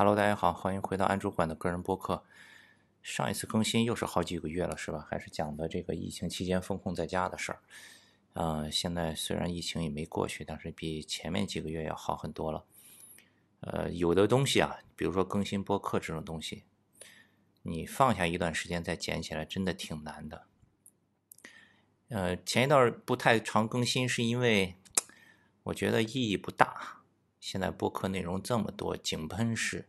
Hello，大家好，欢迎回到安主管的个人播客。上一次更新又是好几个月了，是吧？还是讲的这个疫情期间封控在家的事儿。呃，现在虽然疫情也没过去，但是比前面几个月要好很多了。呃，有的东西啊，比如说更新播客这种东西，你放下一段时间再捡起来，真的挺难的。呃，前一段不太常更新，是因为我觉得意义不大。现在播客内容这么多，井喷式，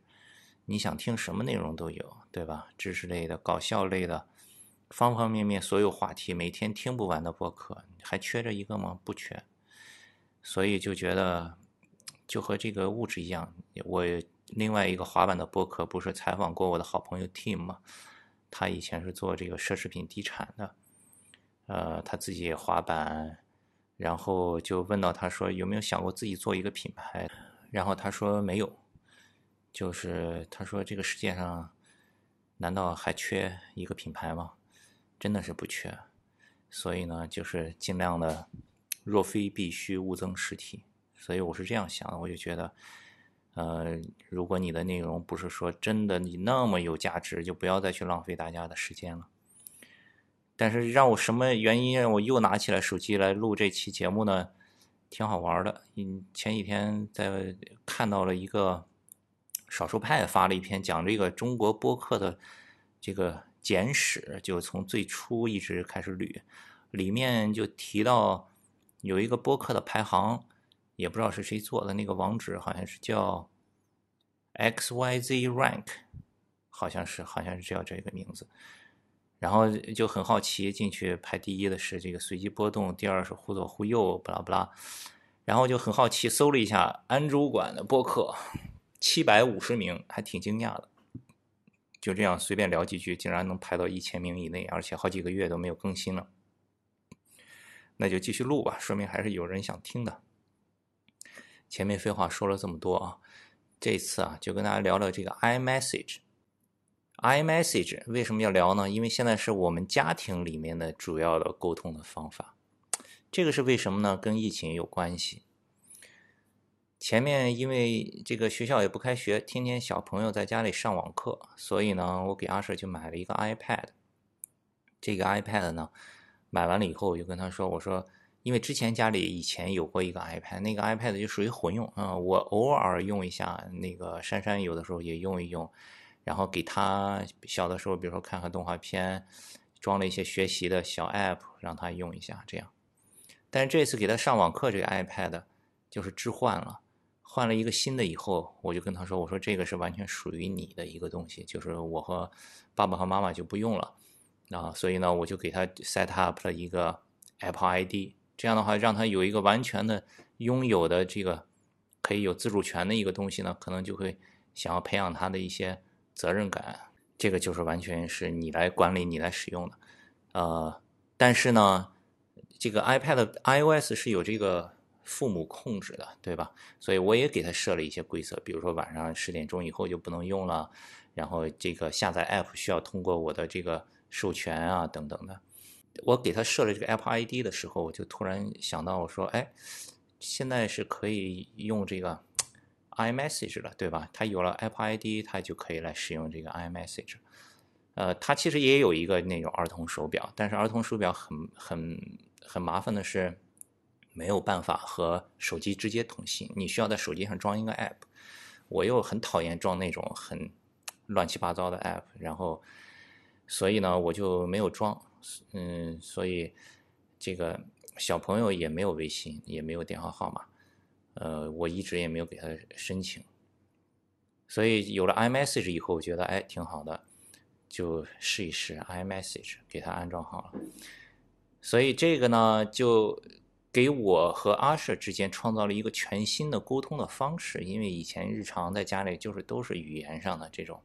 你想听什么内容都有，对吧？知识类的、搞笑类的，方方面面所有话题，每天听不完的播客，还缺着一个吗？不缺。所以就觉得，就和这个物质一样，我另外一个滑板的播客不是采访过我的好朋友 Tim 吗？他以前是做这个奢侈品地产的，呃，他自己也滑板。然后就问到他说有没有想过自己做一个品牌，然后他说没有，就是他说这个世界上难道还缺一个品牌吗？真的是不缺，所以呢就是尽量的若非必须勿增实体，所以我是这样想的，我就觉得，呃，如果你的内容不是说真的你那么有价值，就不要再去浪费大家的时间了。但是让我什么原因让我又拿起来手机来录这期节目呢？挺好玩的。嗯，前几天在看到了一个少数派发了一篇讲这个中国播客的这个简史，就从最初一直开始捋，里面就提到有一个播客的排行，也不知道是谁做的，那个网址好像是叫 X Y Z Rank，好像是好像是叫这个名字。然后就很好奇，进去排第一的是这个随机波动，第二是忽左忽右，不拉不拉。然后就很好奇，搜了一下安主管的播客，七百五十名，还挺惊讶的。就这样随便聊几句，竟然能排到一千名以内，而且好几个月都没有更新了。那就继续录吧，说明还是有人想听的。前面废话说了这么多啊，这次啊就跟大家聊聊这个 iMessage。iMessage 为什么要聊呢？因为现在是我们家庭里面的主要的沟通的方法。这个是为什么呢？跟疫情有关系。前面因为这个学校也不开学，天天小朋友在家里上网课，所以呢，我给阿舍就买了一个 iPad。这个 iPad 呢，买完了以后，我就跟他说：“我说，因为之前家里以前有过一个 iPad，那个 iPad 就属于混用啊，我偶尔用一下，那个珊珊有的时候也用一用。”然后给他小的时候，比如说看看动画片，装了一些学习的小 app，让他用一下这样。但是这次给他上网课这个 iPad 就是置换了，换了一个新的以后，我就跟他说：“我说这个是完全属于你的一个东西，就是我和爸爸和妈妈就不用了啊。”所以呢，我就给他 set up 了一个 Apple ID，这样的话让他有一个完全的拥有的这个可以有自主权的一个东西呢，可能就会想要培养他的一些。责任感，这个就是完全是你来管理、你来使用的，呃，但是呢，这个 iPad iOS 是有这个父母控制的，对吧？所以我也给他设了一些规则，比如说晚上十点钟以后就不能用了，然后这个下载 App 需要通过我的这个授权啊等等的。我给他设了这个 app ID 的时候，我就突然想到，我说，哎，现在是可以用这个。iMessage 了，对吧？他有了 app ID，他就可以来使用这个 iMessage。呃，它其实也有一个那种儿童手表，但是儿童手表很很很麻烦的是，没有办法和手机直接通信，你需要在手机上装一个 App。我又很讨厌装那种很乱七八糟的 App，然后所以呢，我就没有装。嗯，所以这个小朋友也没有微信，也没有电话号码。呃，我一直也没有给他申请，所以有了 iMessage 以后，我觉得哎挺好的，就试一试 iMessage，给他安装好了。所以这个呢，就给我和阿舍之间创造了一个全新的沟通的方式。因为以前日常在家里就是都是语言上的这种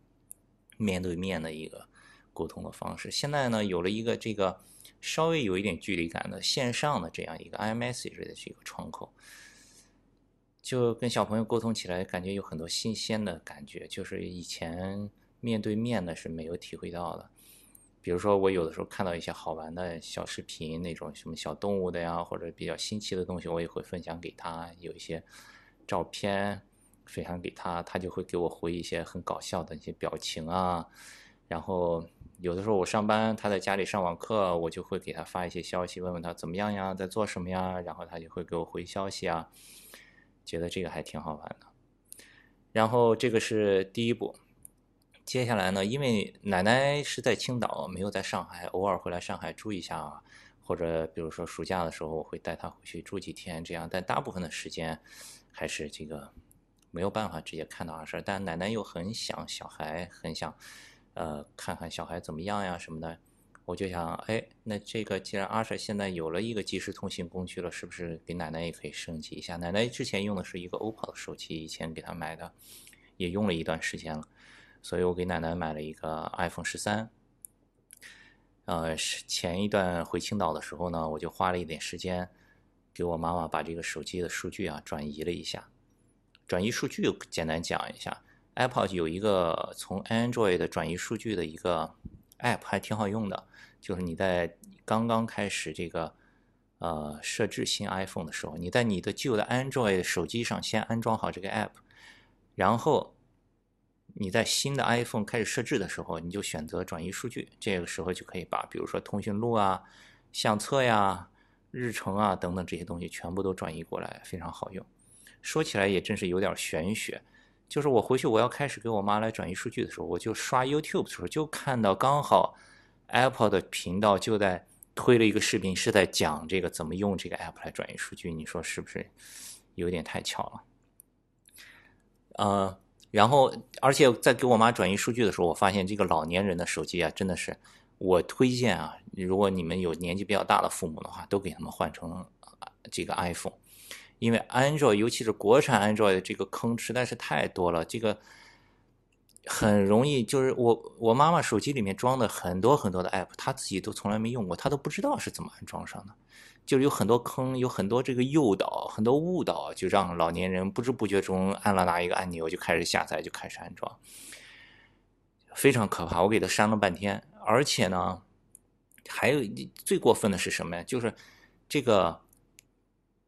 面对面的一个沟通的方式，现在呢有了一个这个稍微有一点距离感的线上的这样一个 iMessage 的这个窗口。就跟小朋友沟通起来，感觉有很多新鲜的感觉，就是以前面对面的是没有体会到的。比如说，我有的时候看到一些好玩的小视频，那种什么小动物的呀，或者比较新奇的东西，我也会分享给他。有一些照片，分享给他，他就会给我回一些很搞笑的一些表情啊。然后有的时候我上班，他在家里上网课，我就会给他发一些消息，问问他怎么样呀，在做什么呀，然后他就会给我回消息啊，觉得这个还挺好玩的。然后这个是第一步，接下来呢，因为奶奶是在青岛，没有在上海，偶尔会来上海住一下，或者比如说暑假的时候，我会带她回去住几天，这样，但大部分的时间还是这个没有办法直接看到阿婶，但奶奶又很想小孩，很想。呃，看看小孩怎么样呀什么的，我就想，哎，那这个既然阿舍现在有了一个即时通信工具了，是不是给奶奶也可以升级一下？奶奶之前用的是一个 OPPO 的手机，以前给她买的，也用了一段时间了，所以我给奶奶买了一个 iPhone 十三。呃，前一段回青岛的时候呢，我就花了一点时间，给我妈妈把这个手机的数据啊转移了一下。转移数据，简单讲一下。Apple 有一个从 Android 转移数据的一个 App，还挺好用的。就是你在刚刚开始这个呃设置新 iPhone 的时候，你在你的旧的 Android 手机上先安装好这个 App，然后你在新的 iPhone 开始设置的时候，你就选择转移数据。这个时候就可以把比如说通讯录啊、相册呀、日程啊等等这些东西全部都转移过来，非常好用。说起来也真是有点玄学。就是我回去我要开始给我妈来转移数据的时候，我就刷 YouTube 的时候，就看到刚好 Apple 的频道就在推了一个视频，是在讲这个怎么用这个 App 来转移数据。你说是不是有点太巧了？呃，然后而且在给我妈转移数据的时候，我发现这个老年人的手机啊，真的是我推荐啊，如果你们有年纪比较大的父母的话，都给他们换成这个 iPhone。因为 Android，尤其是国产 Android 的这个坑实在是太多了，这个很容易就是我我妈妈手机里面装的很多很多的 App，她自己都从来没用过，她都不知道是怎么安装上的，就是有很多坑，有很多这个诱导，很多误导，就让老年人不知不觉中按了哪一个按钮就开始下载，就开始安装，非常可怕。我给他删了半天，而且呢，还有最过分的是什么呀？就是这个。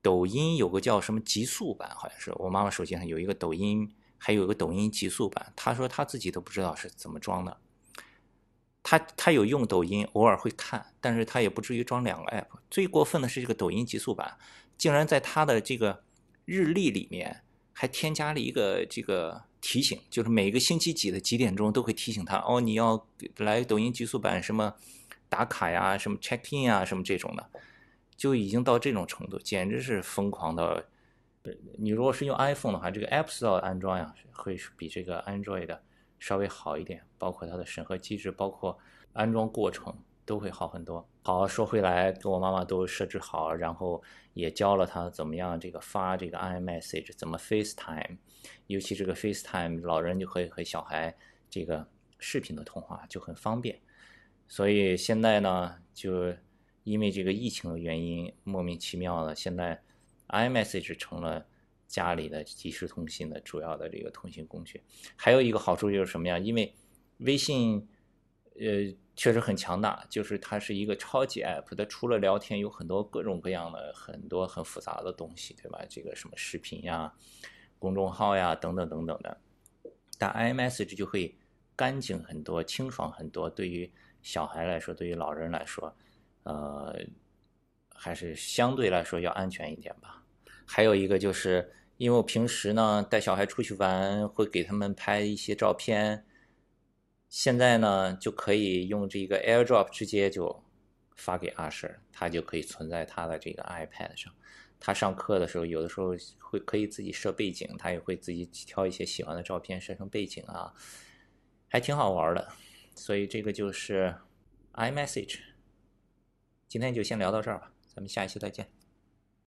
抖音有个叫什么极速版，好像是我妈妈手机上有一个抖音，还有个抖音极速版。他说他自己都不知道是怎么装的。他他有用抖音，偶尔会看，但是他也不至于装两个 app。最过分的是这个抖音极速版，竟然在他的这个日历里面还添加了一个这个提醒，就是每个星期几的几点钟都会提醒他哦，你要来抖音极速版什么打卡呀，什么 check in 啊，什么这种的。就已经到这种程度，简直是疯狂到你如果是用 iPhone 的话，这个 App Store 安装呀，会比这个 Android 的稍微好一点，包括它的审核机制，包括安装过程都会好很多。好，说回来，跟我妈妈都设置好，然后也教了她怎么样这个发这个 iMessage，怎么 FaceTime，尤其这个 FaceTime，老人就可以和小孩这个视频的通话就很方便。所以现在呢，就。因为这个疫情的原因，莫名其妙的，现在 iMessage 成了家里的即时通信的主要的这个通信工具。还有一个好处就是什么呀？因为微信，呃，确实很强大，就是它是一个超级 app，它除了聊天，有很多各种各样的很多很复杂的东西，对吧？这个什么视频呀、公众号呀等等等等的。但 iMessage 就会干净很多、清爽很多。对于小孩来说，对于老人来说。呃，还是相对来说要安全一点吧。还有一个就是，因为我平时呢带小孩出去玩，会给他们拍一些照片。现在呢就可以用这个 AirDrop 直接就发给阿婶，他就可以存在他的这个 iPad 上。他上课的时候，有的时候会可以自己设背景，他也会自己挑一些喜欢的照片设成背景啊，还挺好玩的。所以这个就是 iMessage。今天就先聊到这儿吧，咱们下一期再见。